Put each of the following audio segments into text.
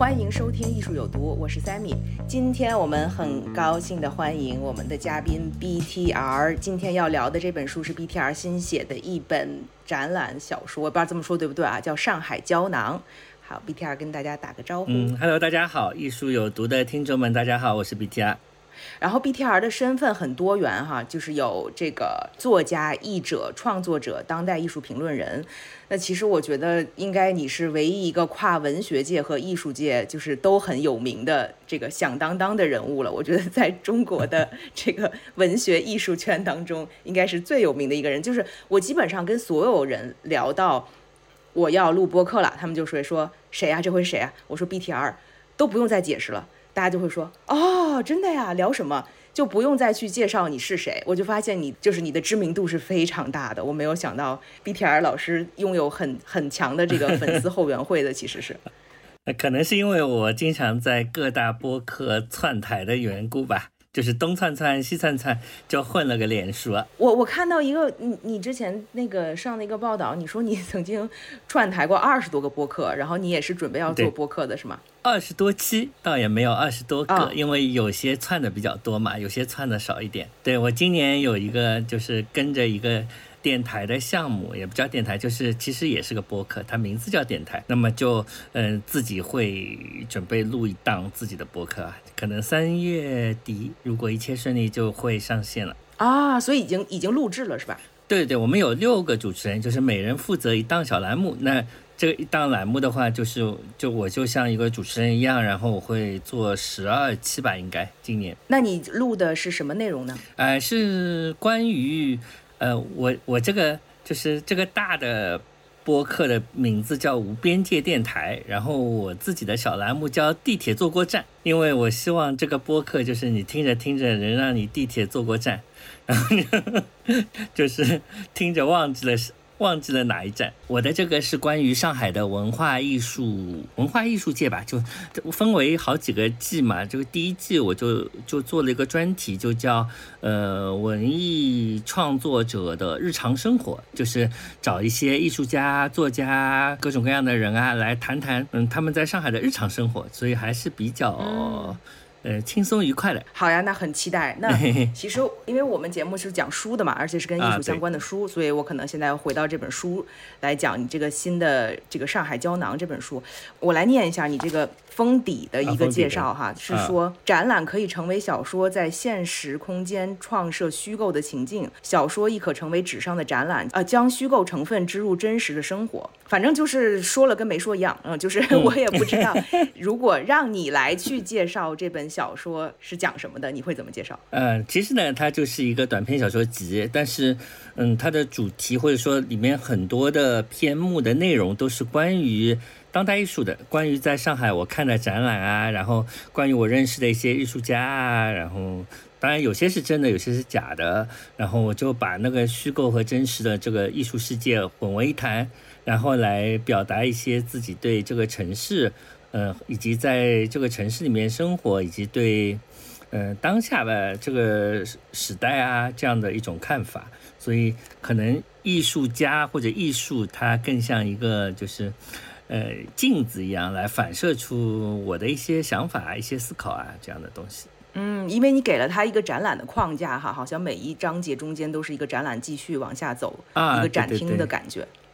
欢迎收听《艺术有毒》，我是 Sammy。今天我们很高兴的欢迎我们的嘉宾 BTR。今天要聊的这本书是 BTR 新写的一本展览小说，我不知道这么说对不对啊？叫《上海胶囊》。好，BTR 跟大家打个招呼。嗯，Hello，大家好，艺术有毒的听众们，大家好，我是 BTR。然后 BTR 的身份很多元哈，就是有这个作家、译者、创作者、当代艺术评论人。那其实我觉得，应该你是唯一一个跨文学界和艺术界就是都很有名的这个响当当的人物了。我觉得在中国的这个文学艺术圈当中，应该是最有名的一个人。就是我基本上跟所有人聊到我要录播客了，他们就说说谁呀？这回谁啊？我说 BTR，都不用再解释了。大家就会说哦，真的呀，聊什么就不用再去介绍你是谁。我就发现你就是你的知名度是非常大的。我没有想到 BTR 老师拥有很很强的这个粉丝后援会的，其实是。可能是因为我经常在各大播客窜台的缘故吧。就是东窜窜西窜窜，就混了个脸熟。我我看到一个你你之前那个上的一个报道，你说你曾经串台过二十多个播客，然后你也是准备要做播客的是吗？二十多期倒也没有二十多个，因为有些串的比较多嘛，有些串的少一点。对我今年有一个就是跟着一个。电台的项目也不叫电台，就是其实也是个播客，它名字叫电台。那么就嗯，自己会准备录一档自己的播客啊，可能三月底如果一切顺利就会上线了啊。所以已经已经录制了是吧？对对，我们有六个主持人，就是每人负责一档小栏目。那这一档栏目的话，就是就我就像一个主持人一样，然后我会做十二期吧，应该今年。那你录的是什么内容呢？呃，是关于。呃，我我这个就是这个大的播客的名字叫无边界电台，然后我自己的小栏目叫地铁坐过站，因为我希望这个播客就是你听着听着能让你地铁坐过站，然后就是听着忘记了是。忘记了哪一站？我的这个是关于上海的文化艺术文化艺术界吧，就分为好几个季嘛。这个第一季我就就做了一个专题，就叫呃文艺创作者的日常生活，就是找一些艺术家、作家各种各样的人啊来谈谈嗯他们在上海的日常生活，所以还是比较。呃，轻松愉快的。好呀，那很期待。那其实，因为我们节目是讲书的嘛，而且是跟艺术相关的书，所以我可能现在要回到这本书来讲你这个新的这个《上海胶囊》这本书。我来念一下你这个。封底的一个介绍哈，是说展览可以成为小说在现实空间创设虚构的情境，小说亦可成为纸上的展览，呃，将虚构成分植入真实的生活。反正就是说了跟没说一样，嗯，就是 我也不知道，如果让你来去介绍这本小说是讲什么的，你会怎么介绍？嗯，其实呢，它就是一个短篇小说集，但是，嗯，它的主题或者说里面很多的篇目的内容都是关于。当代艺术的，关于在上海我看的展览啊，然后关于我认识的一些艺术家啊，然后当然有些是真的，有些是假的，然后我就把那个虚构和真实的这个艺术世界混为一谈，然后来表达一些自己对这个城市，呃，以及在这个城市里面生活，以及对，呃，当下的这个时代啊这样的一种看法，所以可能艺术家或者艺术它更像一个就是。呃，镜子一样来反射出我的一些想法、一些思考啊，这样的东西。嗯，因为你给了他一个展览的框架哈，好像每一章节中间都是一个展览继续往下走，一个展厅的感觉。对对对，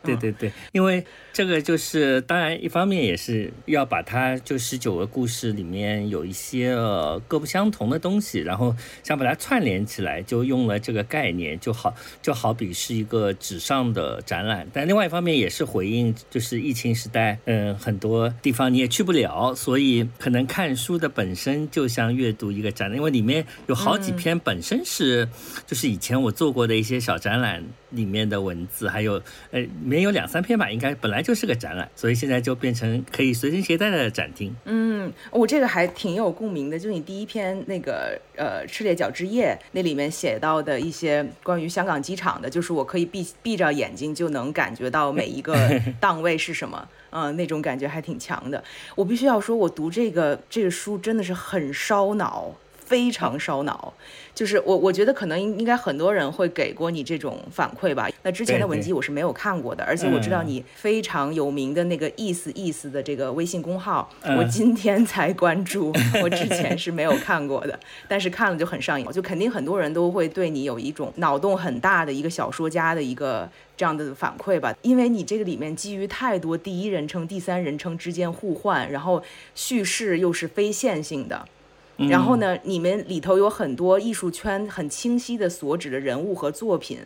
因为这个就是当然，一方面也是要把它就十九个故事里面有一些呃各不相同的东西，然后想把它串联起来，就用了这个概念，就好就好比是一个纸上的展览。但另外一方面也是回应，就是疫情时代，嗯，很多地方你也去不了，所以可能看书的本身就像阅读一个展览，因为里面有好几篇本身是就是以前我做过的一些小展览。里面的文字，还有呃里面有两三篇吧，应该本来就是个展览，所以现在就变成可以随身携带的展厅。嗯，我这个还挺有共鸣的，就你第一篇那个呃《赤烈角之夜》那里面写到的一些关于香港机场的，就是我可以闭闭着眼睛就能感觉到每一个 档位是什么，嗯，那种感觉还挺强的。我必须要说，我读这个这个书真的是很烧脑。非常烧脑，就是我我觉得可能应应该很多人会给过你这种反馈吧。那之前的文集我是没有看过的，而且我知道你非常有名的那个意思意思的这个微信公号，我今天才关注，我之前是没有看过的，但是看了就很上瘾，就肯定很多人都会对你有一种脑洞很大的一个小说家的一个这样的反馈吧，因为你这个里面基于太多第一人称、第三人称之间互换，然后叙事又是非线性的。然后呢，你们里头有很多艺术圈很清晰的所指的人物和作品，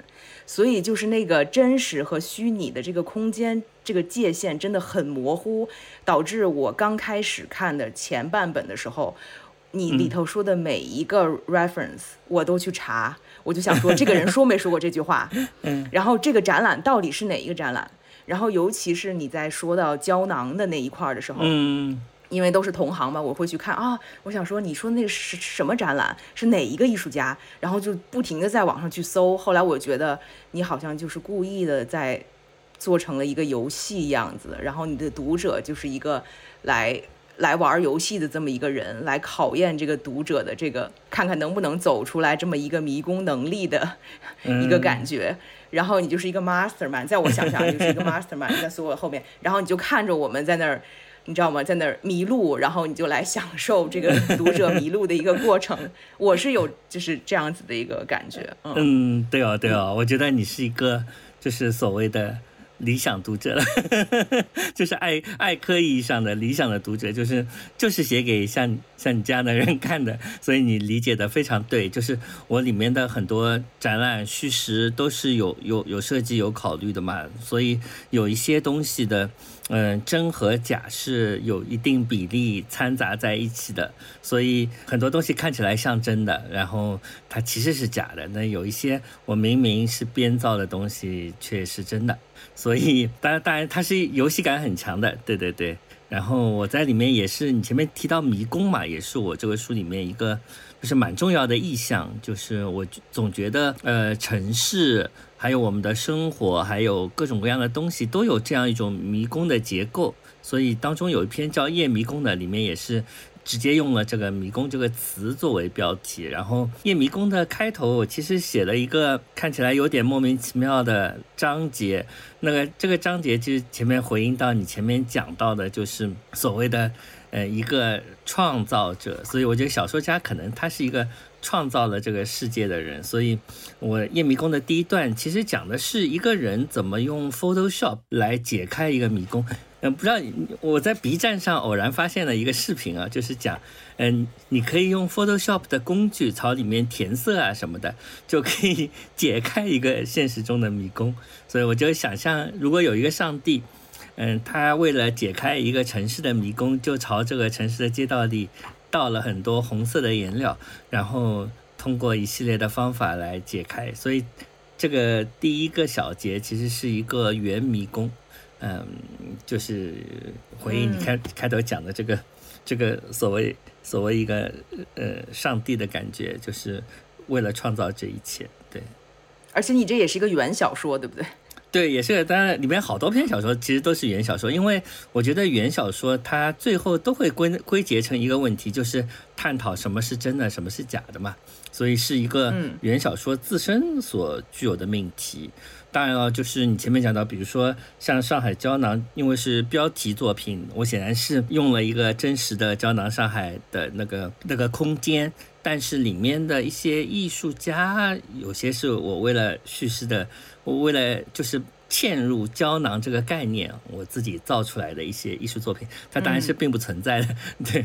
所以就是那个真实和虚拟的这个空间这个界限真的很模糊，导致我刚开始看的前半本的时候，你里头说的每一个 reference 我都去查，我就想说这个人说没说过这句话，然后这个展览到底是哪一个展览，然后尤其是你在说到胶囊的那一块的时候，嗯。因为都是同行嘛，我会去看啊。我想说，你说那个是什么展览？是哪一个艺术家？然后就不停的在网上去搜。后来我觉得你好像就是故意的在做成了一个游戏样子，然后你的读者就是一个来来玩游戏的这么一个人，来考验这个读者的这个看看能不能走出来这么一个迷宫能力的 一个感觉。然后你就是一个 masterman，在我想象就是一个 masterman 在所有后面，然后你就看着我们在那儿。你知道吗？在那儿迷路，然后你就来享受这个读者迷路的一个过程。我是有就是这样子的一个感觉。嗯，对哦，对哦，我觉得你是一个就是所谓的。理想读者了，就是爱爱科意义上的理想的读者，就是就是写给像像你这样的人看的，所以你理解的非常对。就是我里面的很多展览叙事都是有有有设计有考虑的嘛，所以有一些东西的，嗯，真和假是有一定比例掺杂在一起的，所以很多东西看起来像真的，然后它其实是假的。那有一些我明明是编造的东西，却是真的。所以，当然，当然，它是游戏感很强的，对对对。然后我在里面也是，你前面提到迷宫嘛，也是我这个书里面一个就是蛮重要的意象，就是我总觉得，呃，城市还有我们的生活，还有各种各样的东西，都有这样一种迷宫的结构。所以当中有一篇叫《夜迷宫》的，里面也是。直接用了这个“迷宫”这个词作为标题，然后《夜迷宫》的开头，我其实写了一个看起来有点莫名其妙的章节。那个这个章节其实前面回应到你前面讲到的，就是所谓的呃一个创造者，所以我觉得小说家可能他是一个创造了这个世界的人。所以我《夜迷宫》的第一段其实讲的是一个人怎么用 Photoshop 来解开一个迷宫。嗯，不知道我在 B 站上偶然发现了一个视频啊，就是讲，嗯，你可以用 Photoshop 的工具朝里面填色啊什么的，就可以解开一个现实中的迷宫。所以我就想象，如果有一个上帝，嗯，他为了解开一个城市的迷宫，就朝这个城市的街道里倒了很多红色的颜料，然后通过一系列的方法来解开。所以这个第一个小节其实是一个圆迷宫。嗯，就是回应你开开头讲的这个，这个所谓所谓一个呃上帝的感觉，就是为了创造这一切，对。而且你这也是一个原小说，对不对？对，也是。当然，里面好多篇小说其实都是原小说，因为我觉得原小说它最后都会归归结成一个问题，就是探讨什么是真的，什么是假的嘛。所以是一个原小说自身所具有的命题。当然了，就是你前面讲到，比如说像上海胶囊，因为是标题作品，我显然是用了一个真实的胶囊上海的那个那个空间，但是里面的一些艺术家，有些是我为了叙事的，我为了就是嵌入胶囊这个概念，我自己造出来的一些艺术作品，它当然是并不存在的。对，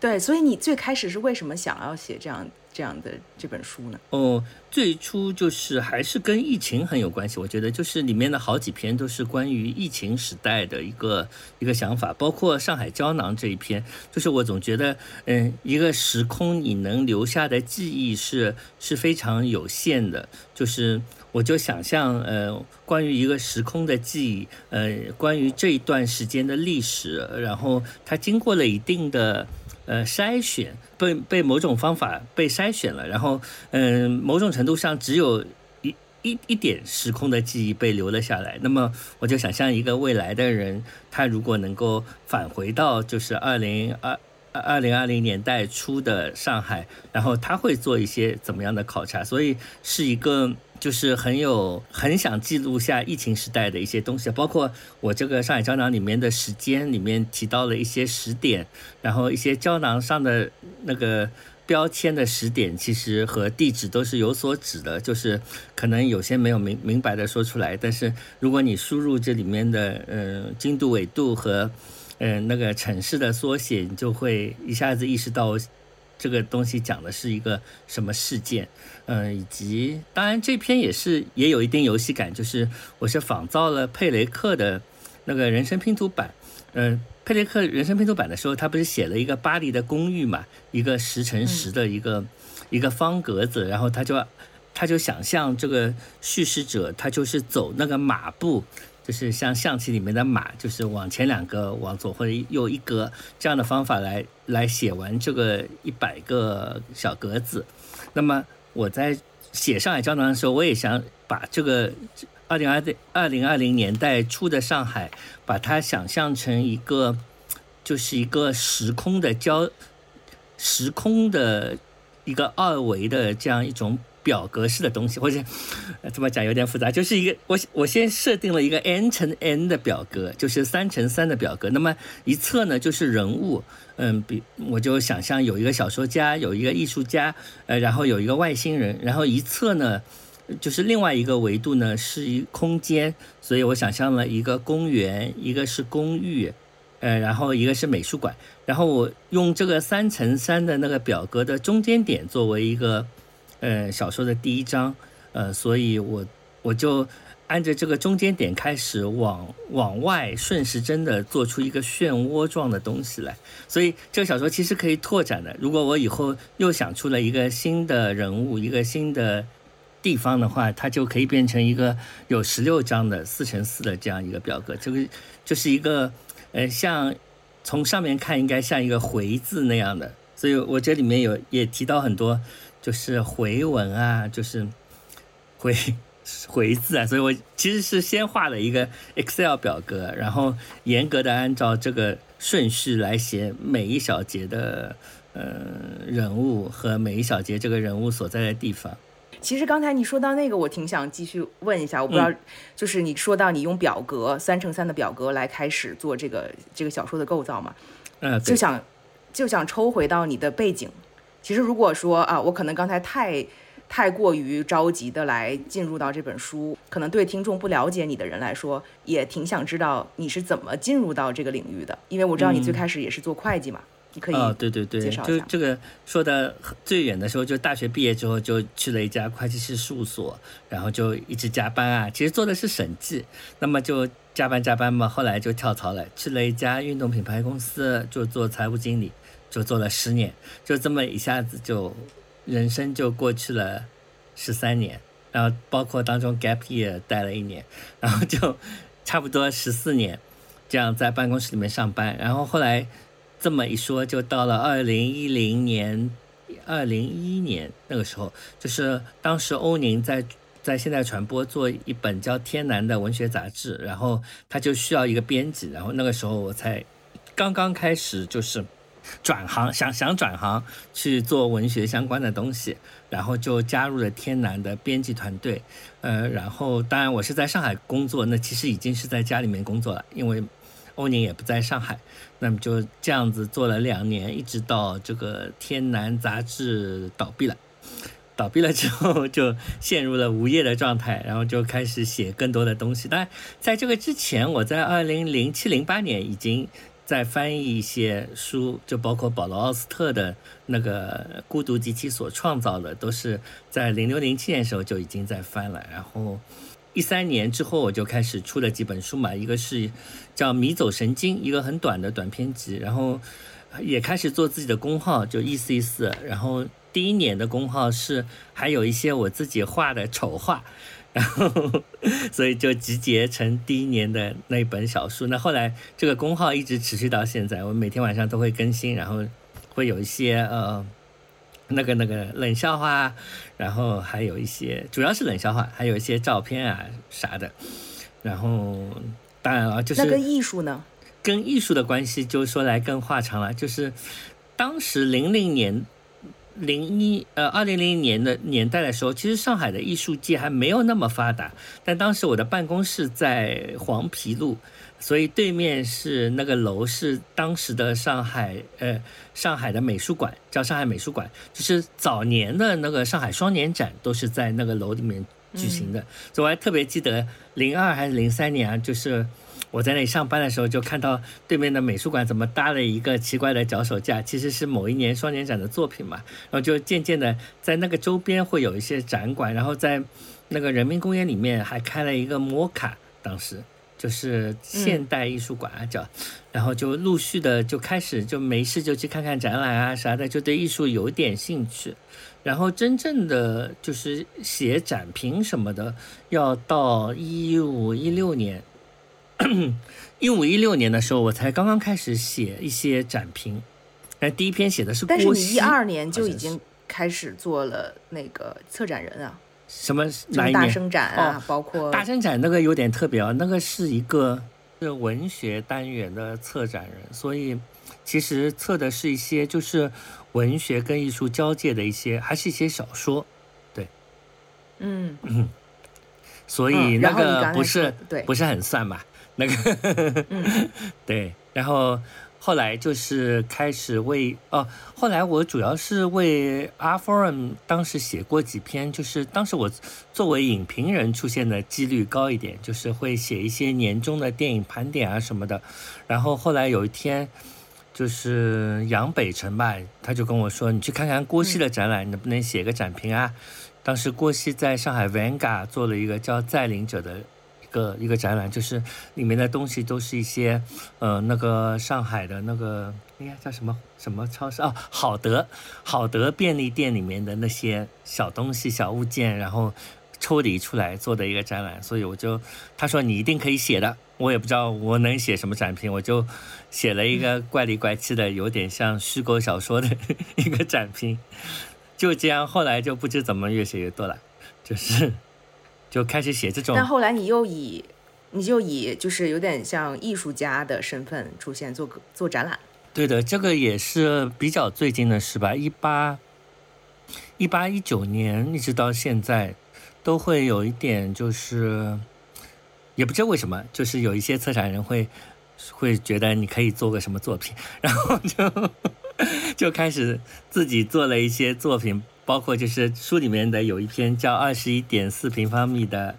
对，所以你最开始是为什么想要写这样？这样的这本书呢？哦，最初就是还是跟疫情很有关系。我觉得就是里面的好几篇都是关于疫情时代的一个一个想法，包括上海胶囊这一篇，就是我总觉得，嗯，一个时空你能留下的记忆是是非常有限的。就是我就想象，呃，关于一个时空的记忆，呃，关于这一段时间的历史，然后它经过了一定的呃筛选，被被某种方法被筛选了，然后，嗯，某种程度上只有。一一一点时空的记忆被留了下来，那么我就想象一个未来的人，他如果能够返回到就是二零二二零二零年代初的上海，然后他会做一些怎么样的考察？所以是一个就是很有很想记录下疫情时代的一些东西，包括我这个上海胶囊里面的时间里面提到了一些时点，然后一些胶囊上的那个。标签的时点其实和地址都是有所指的，就是可能有些没有明明白的说出来，但是如果你输入这里面的呃经度纬度和嗯那个城市的缩写，你就会一下子意识到这个东西讲的是一个什么事件，嗯，以及当然这篇也是也有一定游戏感，就是我是仿造了佩雷克的那个人生拼图版，嗯。佩雷克人生拼图版的时候，他不是写了一个巴黎的公寓嘛，一个十乘十的一个一个方格子，然后他就他就想象这个叙事者，他就是走那个马步，就是像象棋里面的马，就是往前两个，往左或者右一格这样的方法来来写完这个一百个小格子。那么我在写上海胶囊的时候，我也想把这个。二零二零二零二零年代初的上海，把它想象成一个，就是一个时空的交，时空的一个二维的这样一种表格式的东西，或者怎么讲有点复杂，就是一个我我先设定了一个 n 乘 n 的表格，就是三乘三的表格。那么一侧呢就是人物，嗯，比我就想象有一个小说家，有一个艺术家，呃，然后有一个外星人，然后一侧呢。就是另外一个维度呢，是一空间，所以我想象了一个公园，一个是公寓，呃，然后一个是美术馆，然后我用这个三乘三的那个表格的中间点作为一个，呃，小说的第一章，呃，所以我我就按着这个中间点开始往往外顺时针的做出一个漩涡状的东西来，所以这个小说其实可以拓展的。如果我以后又想出了一个新的人物，一个新的。地方的话，它就可以变成一个有十六张的四乘四的这样一个表格，这个就是一个，呃，像从上面看应该像一个回字那样的，所以我这里面有也提到很多，就是回文啊，就是回 回字啊，所以我其实是先画了一个 Excel 表格，然后严格的按照这个顺序来写每一小节的呃人物和每一小节这个人物所在的地方。其实刚才你说到那个，我挺想继续问一下，我不知道，就是你说到你用表格三乘三的表格来开始做这个这个小说的构造嘛？嗯，就想就想抽回到你的背景。其实如果说啊，我可能刚才太太过于着急的来进入到这本书，可能对听众不了解你的人来说，也挺想知道你是怎么进入到这个领域的，因为我知道你最开始也是做会计嘛。啊，对对对，就这个说的最远的时候，就大学毕业之后就去了一家会计师事务所，然后就一直加班啊，其实做的是审计，那么就加班加班嘛，后来就跳槽了，去了一家运动品牌公司，就做财务经理，就做了十年，就这么一下子就人生就过去了十三年，然后包括当中 gap year 待了一年，然后就差不多十四年这样在办公室里面上班，然后后来。这么一说，就到了二零一零年、二零一一年那个时候，就是当时欧宁在在现代传播做一本叫《天南》的文学杂志，然后他就需要一个编辑，然后那个时候我才刚刚开始就是转行，想想转行去做文学相关的东西，然后就加入了天南的编辑团队，呃，然后当然我是在上海工作，那其实已经是在家里面工作了，因为。欧宁也不在上海，那么就这样子做了两年，一直到这个《天南》杂志倒闭了。倒闭了 之后，就陷入了无业的状态，然后就开始写更多的东西。但在这个之前，我在二零零七零八年已经在翻译一些书，就包括保罗·奥斯特的那个《孤独及其所创造的》，都是在零六零七年时候就已经在翻了。然后。一三年之后，我就开始出了几本书嘛，一个是叫《迷走神经》，一个很短的短篇集，然后也开始做自己的公号，就意思意思。然后第一年的公号是还有一些我自己画的丑画，然 后所以就集结成第一年的那本小书。那后来这个公号一直持续到现在，我每天晚上都会更新，然后会有一些呃那个那个冷笑话，然后还有一些主要是冷笑话，还有一些照片啊啥的。然后当然了，就是那跟艺术呢？跟艺术的关系就说来更话长了，就是当时零零年。零一呃，二零零一年的年代的时候，其实上海的艺术界还没有那么发达。但当时我的办公室在黄陂路，所以对面是那个楼，是当时的上海呃上海的美术馆，叫上海美术馆。就是早年的那个上海双年展都是在那个楼里面举行的。所以我还特别记得零二还是零三年啊，就是。我在那里上班的时候，就看到对面的美术馆怎么搭了一个奇怪的脚手架，其实是某一年双年展的作品嘛。然后就渐渐的在那个周边会有一些展馆，然后在那个人民公园里面还开了一个摩卡，当时就是现代艺术馆啊叫，然后就陆续的就开始就没事就去看看展览啊啥的，就对艺术有点兴趣。然后真正的就是写展评什么的，要到一五一六年。一五一六年的时候，我才刚刚开始写一些展评，哎，第一篇写的是但是你一二年就已经开始做了那个策展人啊？什么哪一年？大生展啊，包括大生展那个有点特别啊，那个是一个是文学单元的策展人，所以其实策的是一些就是文学跟艺术交界的一些，还是一些小说，对，嗯嗯，所以那个不是对不是很算吧？那个，对，然后后来就是开始为哦，后来我主要是为 R Forum 当时写过几篇，就是当时我作为影评人出现的几率高一点，就是会写一些年终的电影盘点啊什么的。然后后来有一天，就是杨北辰吧，他就跟我说：“你去看看郭熙的展览，能不能写个展评啊？”当时郭熙在上海 Vanga 做了一个叫《再临者》的。个一个展览，就是里面的东西都是一些，呃，那个上海的那个应该叫什么什么超市啊？好德，好德便利店里面的那些小东西、小物件，然后抽离出来做的一个展览。所以我就他说你一定可以写的，我也不知道我能写什么展品，我就写了一个怪里怪气的，有点像虚构小说的一个展品。就这样，后来就不知怎么越写越多了，就是。就开始写这种，但后来你又以，你就以就是有点像艺术家的身份出现做做展览。对的，这个也是比较最近的事吧。一八一八一九年一直到现在，都会有一点就是，也不知道为什么，就是有一些策展人会会觉得你可以做个什么作品，然后就 就开始自己做了一些作品。包括就是书里面的有一篇叫《二十一点四平方米的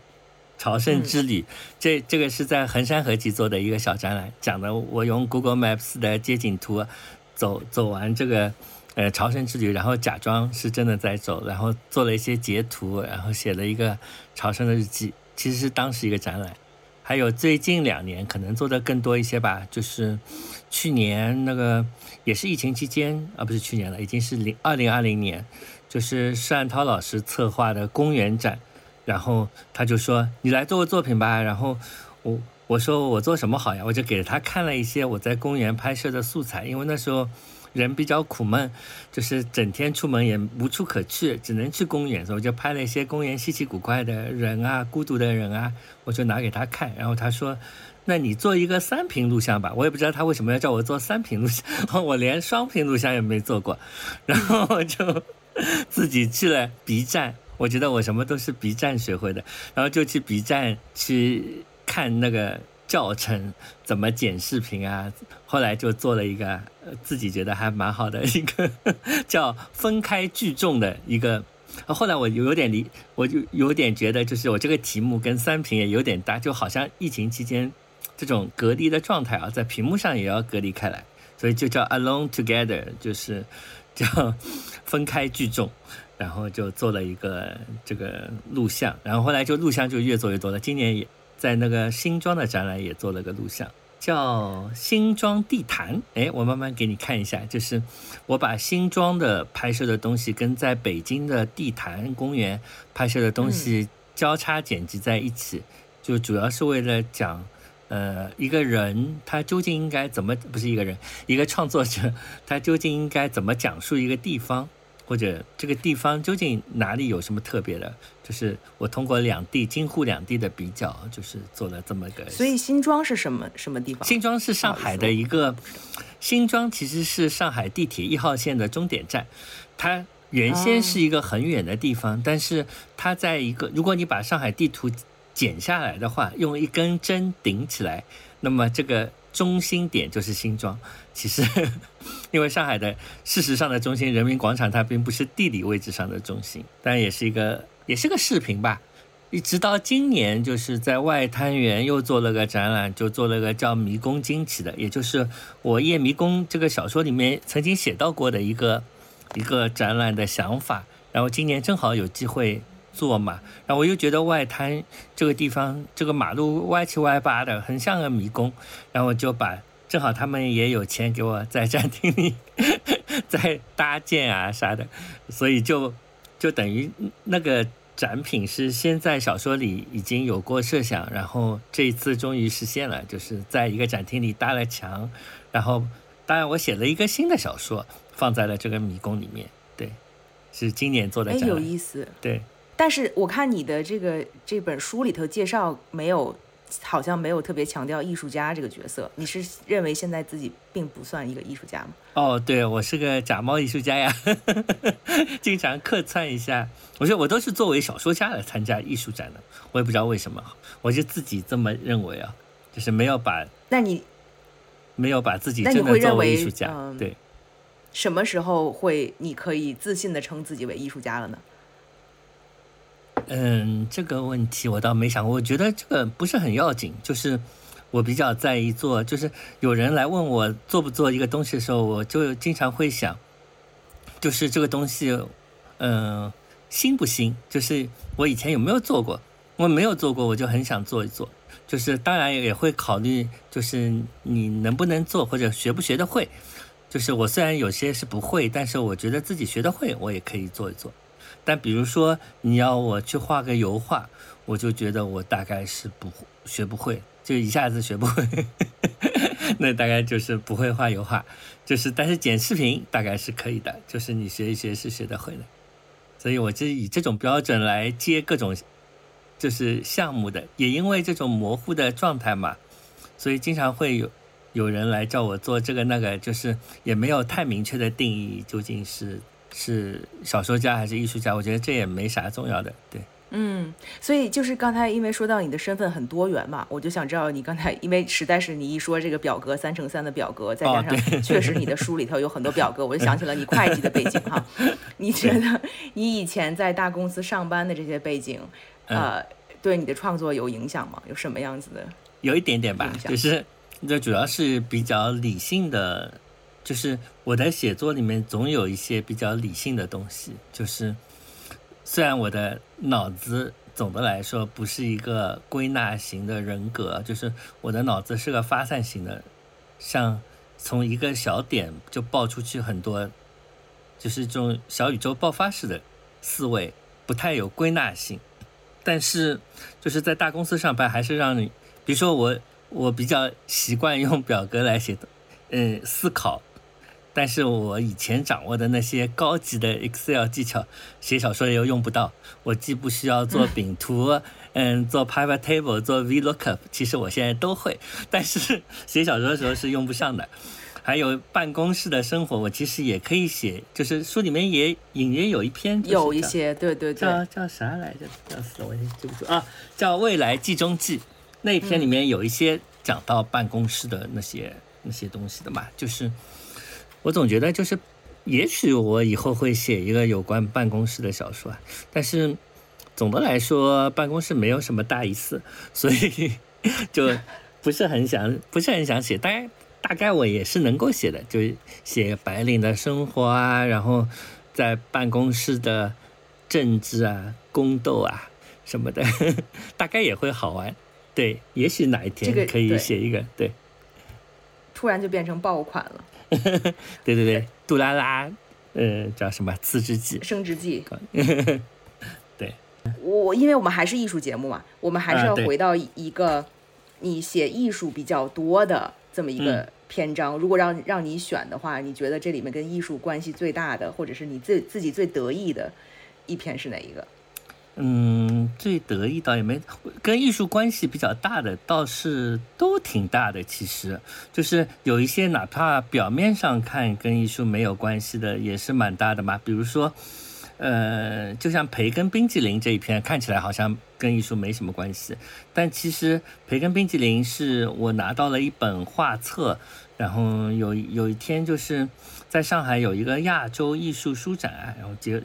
朝圣之旅》，这这个是在衡山合集做的一个小展览，讲的我用 Google Maps 的街景图走走完这个呃朝圣之旅，然后假装是真的在走，然后做了一些截图，然后写了一个朝圣的日记，其实是当时一个展览。还有最近两年可能做的更多一些吧，就是去年那个也是疫情期间啊，不是去年了，已经是零二零二零年。就是施安涛老师策划的公园展，然后他就说：“你来做个作品吧。”然后我我说：“我做什么好呀？”我就给他看了一些我在公园拍摄的素材，因为那时候人比较苦闷，就是整天出门也无处可去，只能去公园，所以我就拍了一些公园稀奇古怪的人啊、孤独的人啊，我就拿给他看。然后他说：“那你做一个三屏录像吧。”我也不知道他为什么要叫我做三屏录像，我连双屏录像也没做过，然后我就。自己去了 B 站，我觉得我什么都是 B 站学会的，然后就去 B 站去看那个教程，怎么剪视频啊。后来就做了一个自己觉得还蛮好的一个 叫分开聚众的一个。后来我有点离，我就有点觉得，就是我这个题目跟三屏也有点搭，就好像疫情期间这种隔离的状态啊，在屏幕上也要隔离开来，所以就叫 Alone Together，就是。叫分开聚众，然后就做了一个这个录像，然后后来就录像就越做越多了。今年也在那个新庄的展览也做了个录像，叫新庄地坛。哎，我慢慢给你看一下，就是我把新庄的拍摄的东西跟在北京的地坛公园拍摄的东西交叉剪辑在一起，就主要是为了讲，呃，一个人他究竟应该怎么，不是一个人，一个创作者 他究竟应该怎么讲述一个地方，或者这个地方究竟哪里有什么特别的，就是我通过两地京沪两地的比较，就是做了这么个。所以新庄是什么什么地方？新庄是上海的一个，新庄其实是上海地铁一号线的终点站，它。原先是一个很远的地方，但是它在一个，如果你把上海地图剪下来的话，用一根针顶起来，那么这个中心点就是新庄。其实，因为上海的事实上的中心人民广场，它并不是地理位置上的中心，但也是一个，也是个视频吧。一直到今年，就是在外滩源又做了个展览，就做了个叫《迷宫惊奇》的，也就是我《夜迷宫》这个小说里面曾经写到过的一个。一个展览的想法，然后今年正好有机会做嘛，然后我又觉得外滩这个地方，这个马路歪七歪八的，很像个迷宫，然后我就把正好他们也有钱给我在展厅里 在搭建啊啥的，所以就就等于那个展品是先在小说里已经有过设想，然后这一次终于实现了，就是在一个展厅里搭了墙，然后当然我写了一个新的小说。放在了这个迷宫里面，对，是今年做的。哎，有意思。对，但是我看你的这个这本书里头介绍没有，好像没有特别强调艺术家这个角色。你是认为现在自己并不算一个艺术家吗？哦，对，我是个假冒艺术家呀，经常客串一下。我说我都是作为小说家来参加艺术展的，我也不知道为什么，我就自己这么认为啊，就是没有把那你没有把自己真的作为艺术家，对。什么时候会你可以自信的称自己为艺术家了呢？嗯，这个问题我倒没想过。我觉得这个不是很要紧，就是我比较在意做，就是有人来问我做不做一个东西的时候，我就经常会想，就是这个东西，嗯，新不新？就是我以前有没有做过？我没有做过，我就很想做一做。就是当然也会考虑，就是你能不能做，或者学不学得会。就是我虽然有些是不会，但是我觉得自己学得会，我也可以做一做。但比如说你要我去画个油画，我就觉得我大概是不学不会，就一下子学不会。那大概就是不会画油画，就是但是剪视频大概是可以的，就是你学一学是学得会的。所以我就以这种标准来接各种就是项目的，也因为这种模糊的状态嘛，所以经常会有。有人来叫我做这个那个，就是也没有太明确的定义，究竟是是小说家还是艺术家？我觉得这也没啥重要的。对，嗯，所以就是刚才因为说到你的身份很多元嘛，我就想知道你刚才因为实在是你一说这个表格三乘三的表格，再加上确实你的书里头有很多表格，我就想起了你会计的背景哈。你觉得你以前在大公司上班的这些背景，呃，对你的创作有影响吗？有什么样子的？有一点点吧，就是。这主要是比较理性的，就是我的写作里面总有一些比较理性的东西。就是虽然我的脑子总的来说不是一个归纳型的人格，就是我的脑子是个发散型的，像从一个小点就爆出去很多，就是这种小宇宙爆发式的思维，不太有归纳性。但是就是在大公司上班，还是让你，比如说我。我比较习惯用表格来写，嗯，思考，但是我以前掌握的那些高级的 Excel 技巧，写小说又用不到。我既不需要做饼图，嗯，做 Pivot Table，做 VLOOKUP，其实我现在都会，但是写小说的时候是用不上的。还有办公室的生活，我其实也可以写，就是书里面也隐约有一篇，有一些，对对对，叫叫啥来着？叫死了，我记不住啊，叫未来记中记。那篇里面有一些讲到办公室的那些那些东西的嘛，就是我总觉得就是，也许我以后会写一个有关办公室的小说，但是总的来说办公室没有什么大意思，所以 就不是很想不是很想写。大概大概我也是能够写的，就写白领的生活啊，然后在办公室的政治啊、宫斗啊什么的，大概也会好玩。对，也许哪一天可以写一个对。突然就变成爆款了。对对对，杜拉拉，呃，叫什么？辞职记。升职记。对。我因为我们还是艺术节目嘛，我们还是要回到一个你写艺术比较多的这么一个篇章。如果让让你选的话，你觉得这里面跟艺术关系最大的，或者是你自自己最得意的一篇是哪一个？嗯，最得意倒也没跟艺术关系比较大的，倒是都挺大的。其实就是有一些哪怕表面上看跟艺术没有关系的，也是蛮大的嘛。比如说，呃，就像培根冰激凌这一篇，看起来好像跟艺术没什么关系，但其实培根冰激凌是我拿到了一本画册，然后有有一天就是在上海有一个亚洲艺术书展，然后结。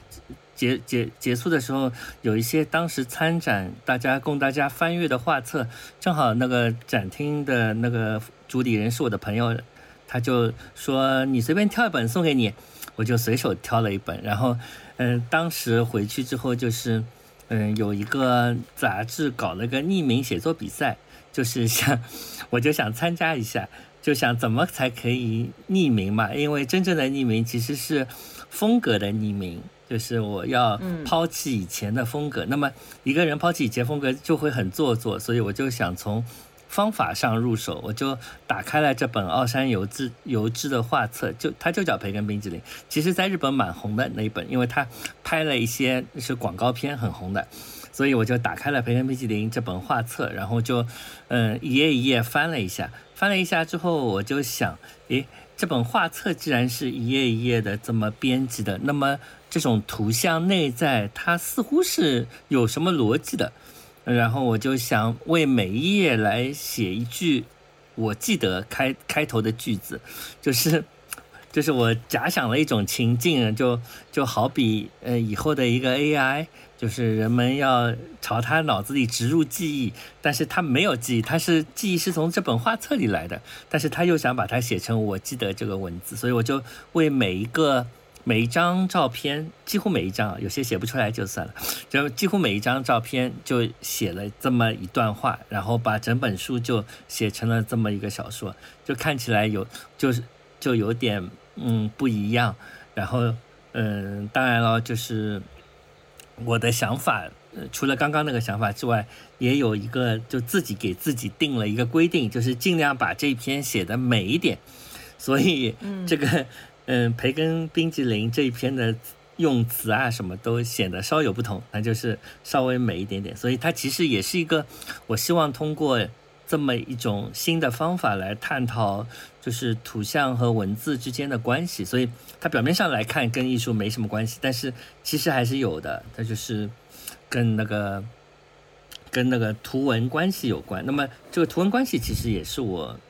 结结结束的时候，有一些当时参展大家供大家翻阅的画册，正好那个展厅的那个主理人是我的朋友，他就说你随便挑一本送给你，我就随手挑了一本。然后，嗯，当时回去之后就是，嗯，有一个杂志搞了个匿名写作比赛，就是想，我就想参加一下，就想怎么才可以匿名嘛？因为真正的匿名其实是风格的匿名。就是我要抛弃以前的风格，那么一个人抛弃以前风格就会很做作，所以我就想从方法上入手，我就打开了这本奥山由之由之的画册，就它就叫培根冰淇淋，其实在日本蛮红的那一本，因为它拍了一些是广告片很红的，所以我就打开了培根冰淇淋这本画册，然后就嗯一页一页翻了一下，翻了一下之后我就想，诶，这本画册既然是一页一页的这么编辑的，那么这种图像内在，它似乎是有什么逻辑的，然后我就想为每一页来写一句我记得开开头的句子，就是，就是我假想了一种情境，就就好比呃以后的一个 AI，就是人们要朝他脑子里植入记忆，但是他没有记忆，他是记忆是从这本画册里来的，但是他又想把它写成我记得这个文字，所以我就为每一个。每一张照片，几乎每一张，有些写不出来就算了，就几乎每一张照片就写了这么一段话，然后把整本书就写成了这么一个小说，就看起来有就是就有点嗯不一样。然后嗯，当然了，就是我的想法，除了刚刚那个想法之外，也有一个就自己给自己定了一个规定，就是尽量把这篇写的美一点。所以这个。嗯，培根冰激凌这一篇的用词啊，什么都显得稍有不同，那就是稍微美一点点。所以它其实也是一个，我希望通过这么一种新的方法来探讨，就是图像和文字之间的关系。所以它表面上来看跟艺术没什么关系，但是其实还是有的。它就是跟那个跟那个图文关系有关。那么这个图文关系其实也是我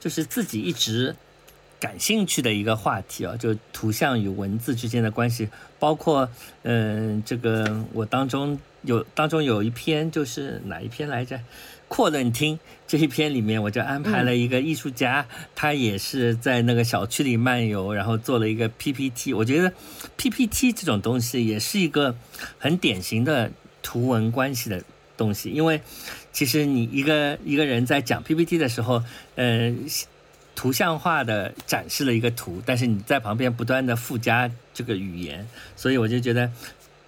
就是自己一直。感兴趣的一个话题啊，就图像与文字之间的关系，包括嗯，这个我当中有当中有一篇就是哪一篇来着？阔论厅这一篇里面，我就安排了一个艺术家，他也是在那个小区里漫游，然后做了一个 PPT。我觉得 PPT 这种东西也是一个很典型的图文关系的东西，因为其实你一个一个人在讲 PPT 的时候，嗯。图像化的展示了一个图，但是你在旁边不断的附加这个语言，所以我就觉得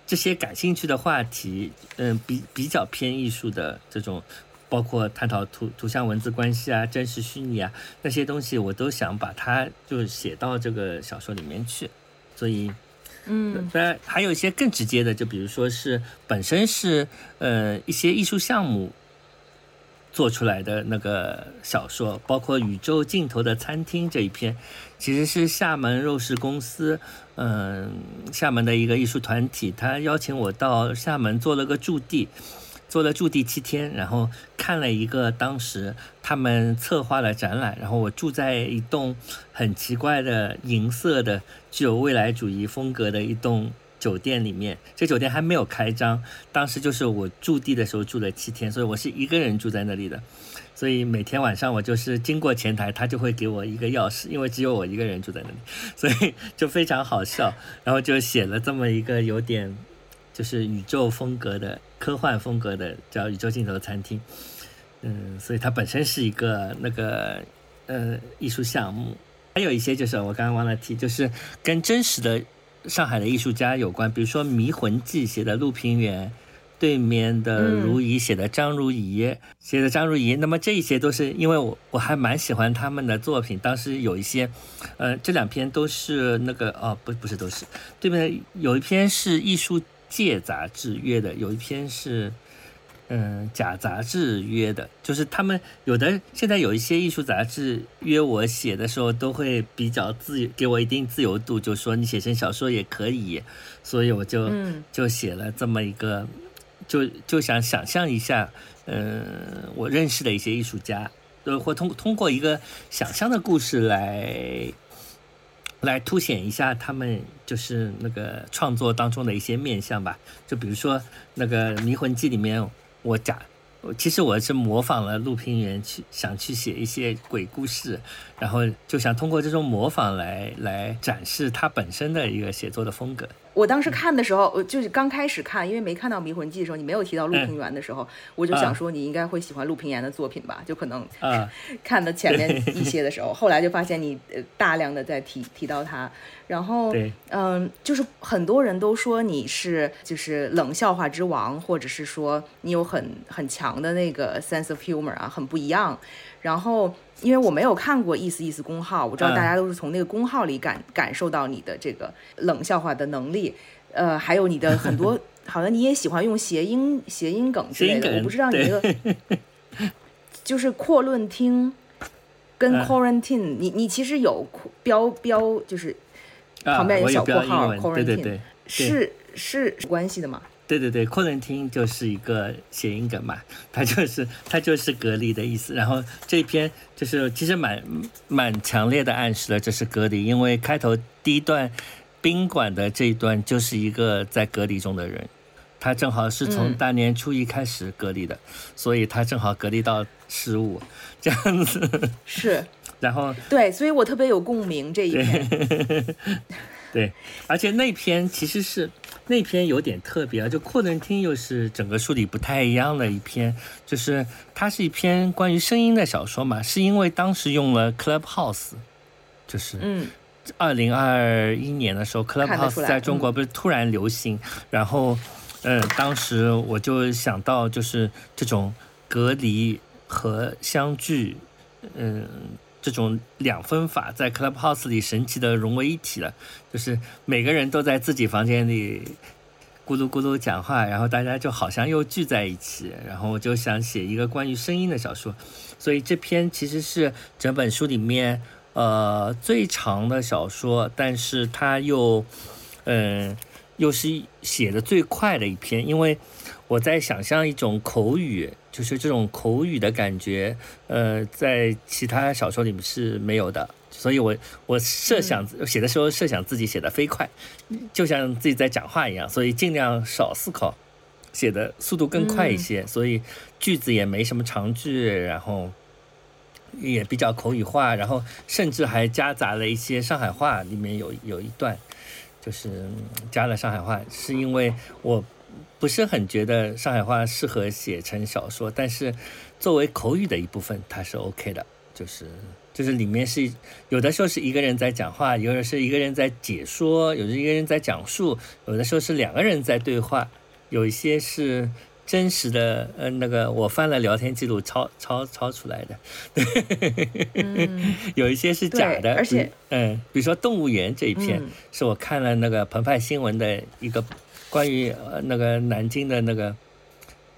这些感兴趣的话题，嗯，比比较偏艺术的这种，包括探讨图图像文字关系啊、真实虚拟啊那些东西，我都想把它就写到这个小说里面去。所以，嗯，当然还有一些更直接的，就比如说是本身是呃一些艺术项目。做出来的那个小说，包括《宇宙尽头的餐厅》这一篇，其实是厦门肉食公司，嗯，厦门的一个艺术团体，他邀请我到厦门做了个驻地，做了驻地七天，然后看了一个当时他们策划的展览，然后我住在一栋很奇怪的银色的、具有未来主义风格的一栋。酒店里面，这酒店还没有开张。当时就是我驻地的时候住了七天，所以我是一个人住在那里的。所以每天晚上我就是经过前台，他就会给我一个钥匙，因为只有我一个人住在那里，所以就非常好笑。然后就写了这么一个有点就是宇宙风格的科幻风格的叫《宇宙尽头餐厅》。嗯，所以它本身是一个那个呃艺术项目，还有一些就是我刚刚忘了提，就是跟真实的。上海的艺术家有关，比如说《迷魂记》写的陆平原，对对面的如仪写的张如仪写的张如仪，那么这一些都是因为我我还蛮喜欢他们的作品，当时有一些，呃，这两篇都是那个哦，不不是都是，对面有一篇是艺术界杂志约的，有一篇是。嗯，假杂志约的，就是他们有的现在有一些艺术杂志约我写的时候，都会比较自由，给我一定自由度，就说你写成小说也可以，所以我就就写了这么一个，就就想想象一下，嗯，我认识的一些艺术家，呃，或通通过一个想象的故事来来凸显一下他们就是那个创作当中的一些面相吧，就比如说那个《迷魂记》里面。我讲，其实我是模仿了陆平原去想去写一些鬼故事，然后就想通过这种模仿来来展示他本身的一个写作的风格。我当时看的时候，我就是刚开始看，因为没看到《迷魂记》的时候，你没有提到陆平原的时候，我就想说你应该会喜欢陆平原的作品吧，就可能看的前面一些的时候，后来就发现你大量的在提 提到他，然后嗯，就是很多人都说你是就是冷笑话之王，或者是说你有很很强的那个 sense of humor 啊，很不一样，然后。因为我没有看过意思意思公号，我知道大家都是从那个公号里感感受到你的这个冷笑话的能力，呃，还有你的很多，好像你也喜欢用谐音谐音梗之类的，我不知道你那个 就是阔论听跟 quarantine，你你其实有标标就是旁边有小括号 quarantine，是是关系的吗？对对对，扩能厅就是一个谐音梗嘛，它就是它就是隔离的意思。然后这一篇就是其实蛮蛮强烈的暗示了这是隔离，因为开头第一段宾馆的这一段就是一个在隔离中的人，他正好是从大年初一开始隔离的，所以他正好隔离到十五这样子。是，然后对，所以我特别有共鸣这一篇。对，而且那篇其实是那篇有点特别啊，就扩能听又是整个书里不太一样的一篇，就是它是一篇关于声音的小说嘛，是因为当时用了 Clubhouse，就是嗯，二零二一年的时候，Clubhouse 在中国不是突然流行，然后呃，当时我就想到就是这种隔离和相聚，嗯。这种两分法在 Clubhouse 里神奇的融为一体了，就是每个人都在自己房间里咕噜咕噜讲话，然后大家就好像又聚在一起。然后我就想写一个关于声音的小说，所以这篇其实是整本书里面呃最长的小说，但是它又嗯又是写的最快的一篇，因为我在想象一种口语。就是这种口语的感觉，呃，在其他小说里面是没有的，所以我我设想写的时候设想自己写的飞快，就像自己在讲话一样，所以尽量少思考，写的速度更快一些，所以句子也没什么长句，然后也比较口语化，然后甚至还夹杂了一些上海话，里面有有一段就是加了上海话，是因为我。不是很觉得上海话适合写成小说，但是作为口语的一部分，它是 OK 的。就是就是里面是有的时候是一个人在讲话，有的是一个人在解说，有的一个人在讲述，有的时候是两个人在对话，有一些是真实的。呃，那个我翻了聊天记录抄抄抄出来的，有一些是假的。而且，嗯，比如说动物园这一篇，是我看了那个澎湃新闻的一个。关于呃那个南京的那个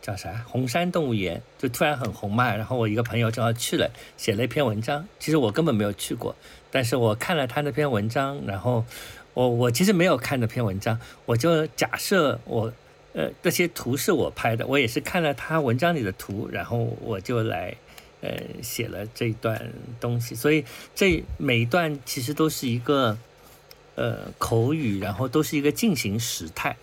叫啥红山动物园，就突然很红嘛。然后我一个朋友正好去了，写了一篇文章。其实我根本没有去过，但是我看了他那篇文章，然后我我其实没有看那篇文章，我就假设我呃那些图是我拍的，我也是看了他文章里的图，然后我就来呃写了这段东西。所以这每一段其实都是一个呃口语，然后都是一个进行时态。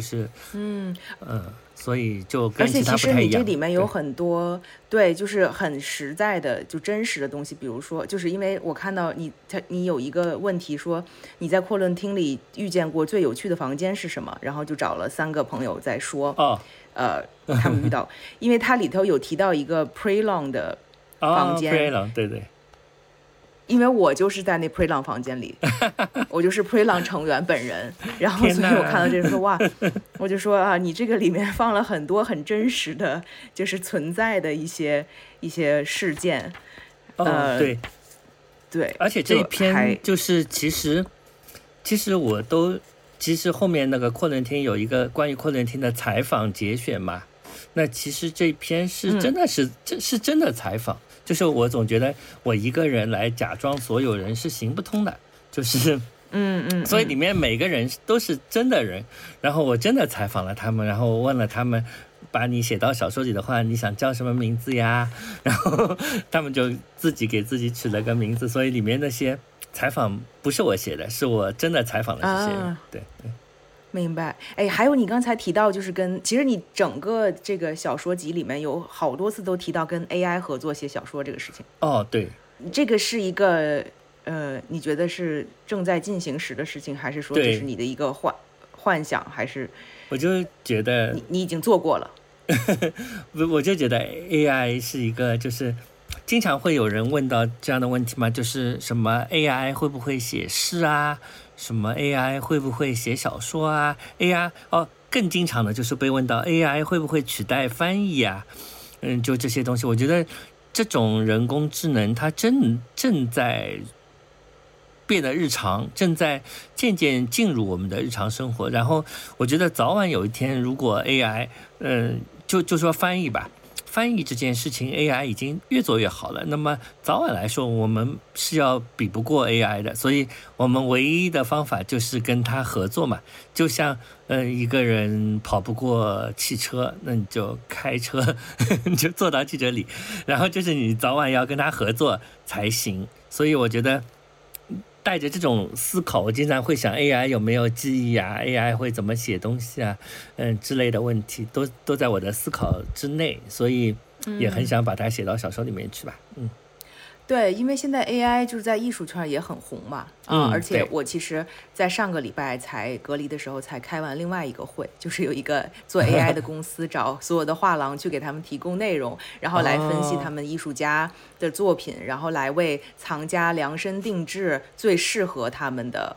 就是，嗯呃，所以就而且其实你这里面有很多对，就是很实在的，就真实的东西。比如说，就是因为我看到你，他你有一个问题说你在阔论厅里遇见过最有趣的房间是什么？然后就找了三个朋友在说，哦，呃，他们遇到，因为它里头有提到一个 Prelong 的房间，Prelong，对对。因为我就是在那 Pre 浪房间里，我就是 Pre 浪成员本人，然后所以我看到这个说哇，我就说啊，你这个里面放了很多很真实的，就是存在的一些一些事件，呃，对，对，而且这一篇就是其实其实我都其实后面那个阔伦厅有一个关于阔伦厅的采访节选嘛，那其实这篇是真的是这是真的采访。就是我总觉得我一个人来假装所有人是行不通的，就是，嗯嗯，所以里面每个人都是真的人，然后我真的采访了他们，然后我问了他们，把你写到小说里的话，你想叫什么名字呀？然后他们就自己给自己取了个名字，所以里面那些采访不是我写的，是我真的采访了这些人，对对。明白，哎，还有你刚才提到，就是跟其实你整个这个小说集里面有好多次都提到跟 AI 合作写小说这个事情。哦，对，这个是一个呃，你觉得是正在进行时的事情，还是说这是你的一个幻幻想，还是？我就觉得你你已经做过了。我我就觉得 AI 是一个，就是经常会有人问到这样的问题嘛，就是什么 AI 会不会写诗啊？什么 AI 会不会写小说啊？AI 哦，更经常的就是被问到 AI 会不会取代翻译啊？嗯，就这些东西，我觉得这种人工智能它正正在变得日常，正在渐渐进入我们的日常生活。然后我觉得早晚有一天，如果 AI，嗯，就就说翻译吧。翻译这件事情，AI 已经越做越好了。那么早晚来说，我们是要比不过 AI 的。所以，我们唯一的方法就是跟他合作嘛。就像，嗯，一个人跑不过汽车，那你就开车，你就坐到汽车里，然后就是你早晚要跟他合作才行。所以，我觉得。带着这种思考，我经常会想 AI 有没有记忆啊？AI 会怎么写东西啊？嗯，之类的问题都都在我的思考之内，所以也很想把它写到小说里面去吧。嗯。对，因为现在 AI 就是在艺术圈也很红嘛，啊，而且我其实，在上个礼拜才隔离的时候才开完另外一个会，就是有一个做 AI 的公司找所有的画廊去给他们提供内容，然后来分析他们艺术家的作品，然后来为藏家量身定制最适合他们的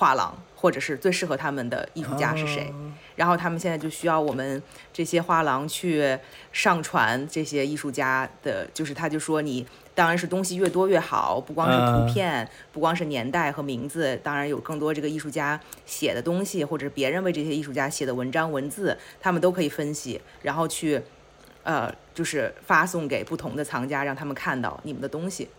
画廊，或者是最适合他们的艺术家是谁，然后他们现在就需要我们这些画廊去上传这些艺术家的，就是他就说你。当然是东西越多越好，不光是图片，不光是年代和名字，当然有更多这个艺术家写的东西，或者是别人为这些艺术家写的文章文字，他们都可以分析，然后去，呃，就是发送给不同的藏家，让他们看到你们的东西。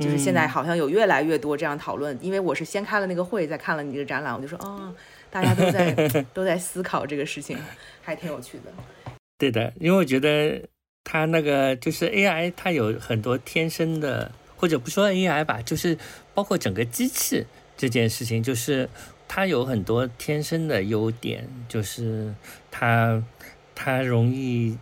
就是现在好像有越来越多这样讨论，因为我是先开了那个会，再看了你这个展览，我就说，哦，大家都在 都在思考这个事情，还挺有趣的。对的，因为我觉得。它那个就是 AI，它有很多天生的，或者不说 AI 吧，就是包括整个机器这件事情，就是它有很多天生的优点，就是它它容易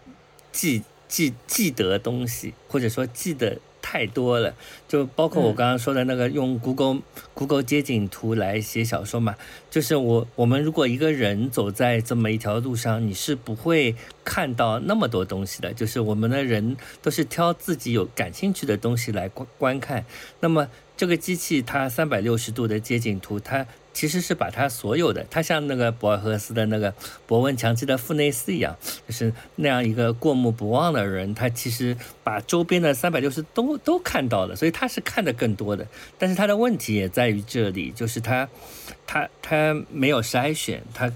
记记记得东西，或者说记得。太多了，就包括我刚刚说的那个用 Google Google 街景图来写小说嘛，就是我我们如果一个人走在这么一条路上，你是不会看到那么多东西的，就是我们的人都是挑自己有感兴趣的东西来观观看，那么这个机器它三百六十度的街景图，它。其实是把它所有的，它像那个博尔赫斯的那个博文强记的富内斯一样，就是那样一个过目不忘的人，他其实把周边的三百六十都都看到了，所以他是看的更多的。但是他的问题也在于这里，就是他他他没有筛选，他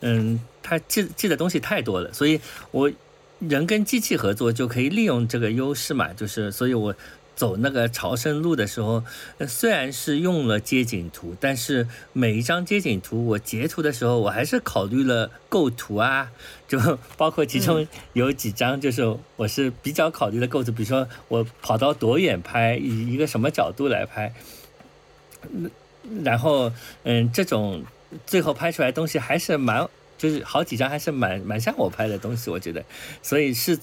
嗯，他记记的东西太多了，所以我人跟机器合作就可以利用这个优势嘛，就是所以我。走那个朝圣路的时候，虽然是用了街景图，但是每一张街景图我截图的时候，我还是考虑了构图啊，就包括其中有几张，就是我是比较考虑的构图，比如说我跑到多远拍，以一个什么角度来拍，然后嗯，这种最后拍出来东西还是蛮，就是好几张还是蛮蛮像我拍的东西，我觉得，所以是。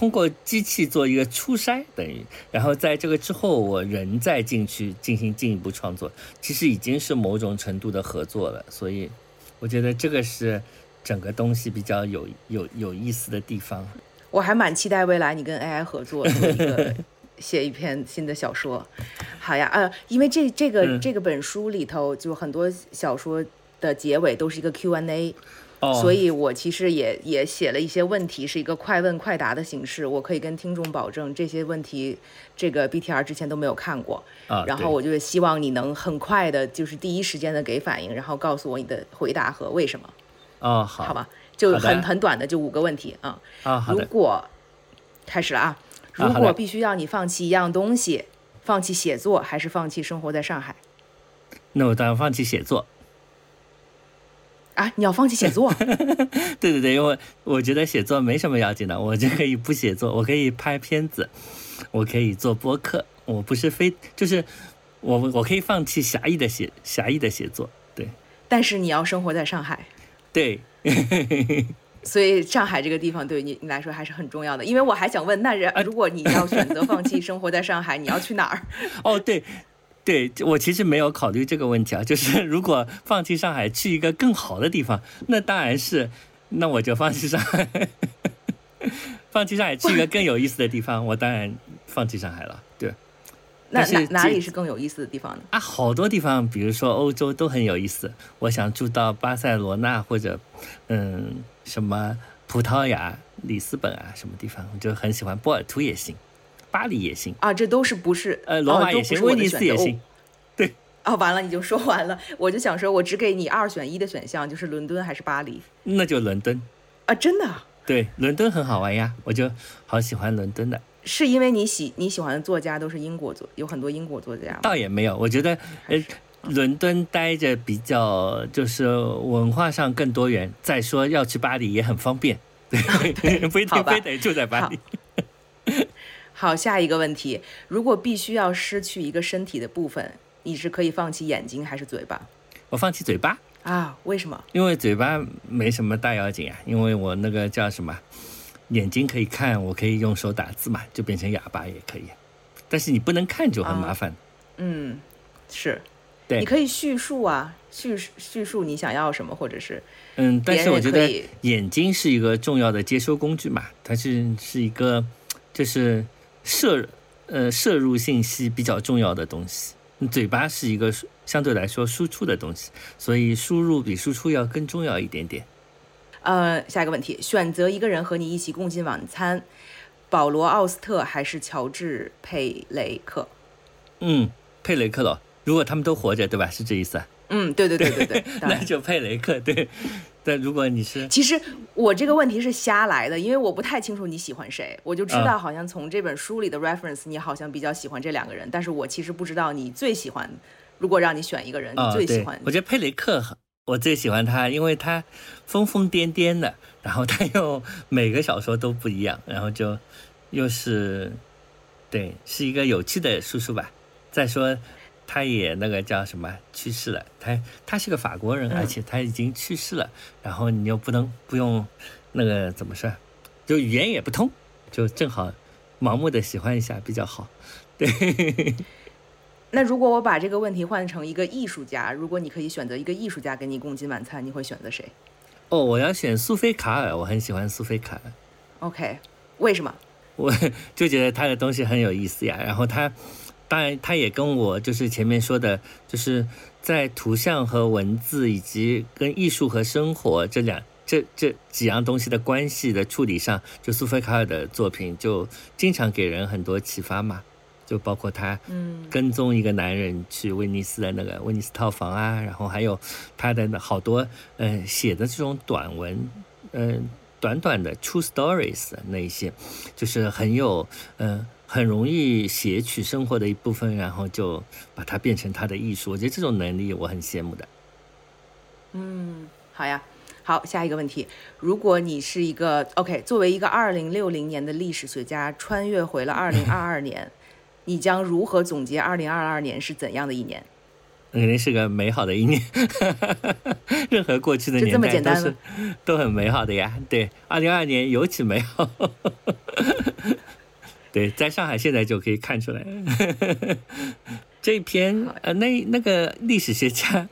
通过机器做一个初筛，等于，然后在这个之后，我人再进去进行进一步创作，其实已经是某种程度的合作了。所以，我觉得这个是整个东西比较有有有意思的地方。我还蛮期待未来你跟 AI 合作，做一个写一篇新的小说。好呀，呃，因为这这个、嗯这个本书里头就很多小说的结尾都是一个 Q&A，、哦，所以我其实也也写了一些问题，是一个快问快答的形式。我可以跟听众保证，这些问题这个 BTR 之前都没有看过，啊，对然后我就希望你能很快的，就是第一时间的给反应，然后告诉我你的回答和为什么，哦好，好吧？就很很短的，就五个问题啊。啊好的，如果开始了啊，如果必须要你放弃一样东西，放弃写作还是放弃生活在上海那我当然放弃写作。啊？你要放弃写作？对对对，因为我觉得写作没什么要紧的，我就可以不写作，我可以拍片子，我可以做播客，我不是非就是我我可以放弃狭义的写狭义的写作，对但是你要生活在上海，对，所以上海这个地方对你你来说还是很重要的。因为我还想问，那人如果你要选择放弃生活在上海，你要去哪儿？哦对。对，我其实没有考虑这个问题啊，就是 如果放弃上海去一个更好的地方，那当然是，那我就放弃上海，放弃上海去一个更有意思的地方，我当然放弃上海了。对，那哪哪里是更有意思的地方呢？啊，好多地方，比如说欧洲都很有意思。我想住到巴塞罗那或者，嗯，什么葡萄牙、里斯本啊，什么地方，我就很喜欢。波尔图也行，巴黎也行，啊，这都是不是？呃，罗马哦、也行，威尼斯也行。对啊，完了，你就说完了。我就想说，我只给你二选一的选项，就是伦敦还是巴黎那就伦敦。啊？真的啊？对，伦敦很好玩呀，我就好喜欢伦敦的。是因为你喜你喜欢的作家都是英国作，有很多英国作家？倒也没有，我觉得，呃，伦敦待着比较就是文化上更多元。再说要去巴黎也很方便，对，不一 好吧定非得住在巴黎。好，下一个问题，如果必须要失去一个身体的部分，你是可以放弃眼睛还是嘴巴我放弃嘴巴。啊？为什么？因为嘴巴没什么大要紧啊，因为我那个叫什么，眼睛可以看，我可以用手打字嘛，就变成哑巴也可以。但是你不能看就很麻烦。嗯，是，对你可以叙述啊，叙叙述你想要什么，或者是嗯，但是我觉得眼睛是一个重要的接收工具嘛，它是是一个就是摄呃摄入信息比较重要的东西。嘴巴是一个相对来说输出的东西，所以输入比输出要更重要一点点。呃，下一个问题，选择一个人和你一起共进晚餐，保罗·奥斯特还是乔治·佩雷克？嗯，佩雷克咯，如果他们都活着，对吧？是这意思啊？嗯，对对对对对，那。就佩雷克对。但如果你是其实我这个问题是瞎来的，因为我不太清楚你喜欢谁，我就知道好像从这本书里的 reference，你好像比较喜欢这两个人，但是我其实不知道你最喜欢。如果让你选一个人，你最喜欢，我觉得佩雷克很我最喜欢他，因为他疯疯癫癫的，然后他又每个小说都不一样，然后就又是对，是一个有趣的叔叔吧。再说他也那个叫什么去世了，他他是个法国人，嗯而且他已经去世了，然后你又不能不用那个怎么说，就语言也不通，就正好盲目的喜欢一下比较好。对，那如果我把这个问题换成一个艺术家，如果你可以选择一个艺术家跟你共进晚餐，你会选择谁哦，我要选苏菲卡尔，我很喜欢苏菲卡尔。？OK，为什么？我就觉得他的东西很有意思呀。然后他，当然他也跟我就是前面说的，就是在图像和文字以及跟艺术和生活这两这这几样东西的关系的处理上，就苏菲卡尔的作品就经常给人很多启发嘛。就包括他跟踪一个男人去威尼斯的那个威尼斯套房啊，然后还有他的好多嗯、写的这种短文，嗯、短短的 true stories 那一些，就是很有嗯、很容易写取生活的一部分，然后就把它变成他的艺术。我觉得这种能力我很羡慕的。嗯，好呀。好，下一个问题，如果你是一个 OK，作为一个二零六零年的历史学家，穿越回了二零二二 年，你将如何总结二零二二年是怎样的一年？肯定是个美好的一年，任何过去的年代都是都很美好的呀。对，二零二二年尤其美好。对，在上海现在就可以看出来。这篇呃，那那个历史学家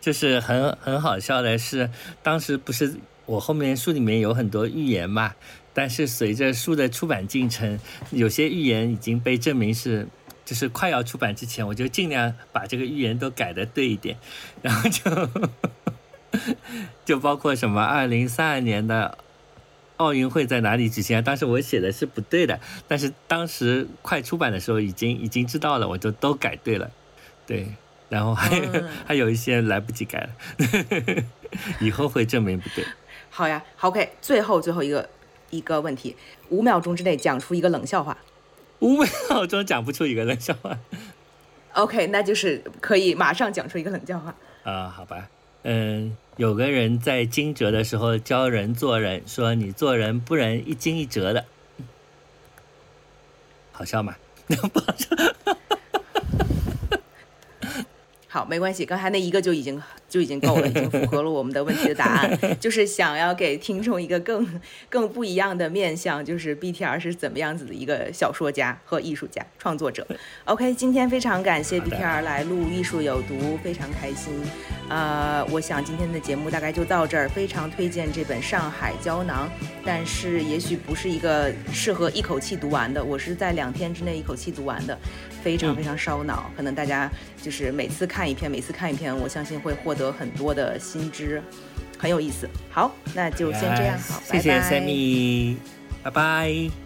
就是很很好笑的是，当时不是我后面书里面有很多预言嘛，但是随着书的出版进程，有些预言已经被证明是。就是快要出版之前，我就尽量把这个预言都改的对一点，然后就 就包括什么二零三二年的奥运会在哪里举行啊？当时我写的是不对的，但是当时快出版的时候已经已经知道了，我就都改对了，对，然后还有、还有一些来不及改了，以后会证明不对。好呀好，OK，最后最后一个一个问题，五秒钟之内讲出一个冷笑话。五秒钟讲不出一个冷笑话 OK，那就是可以马上讲出一个冷笑话。啊、好吧，嗯，有个人在惊蛰的时候教人做人，说你做人不能一惊一蛰的，好笑吗？不好笑。好，没关系，刚才那一个就已经就已经够了，已经符合了我们的问题的答案。就是想要给听众一个更更不一样的面向，就是 BTR 是怎么样子的一个小说家和艺术家创作者。OK，今天非常感谢 BTR 来录《艺术有毒》，非常开心。呃，我想今天的节目大概就到这儿，非常推荐这本《上海胶囊》，但是也许不是一个适合一口气读完的，我是在两天之内一口气读完的，非常嗯非常烧脑。可能大家就是每次看一篇，每次看一篇，我相信会获得很多的新知，很有意思。好，那就先这样，好，谢谢拜拜 Sammy，拜拜。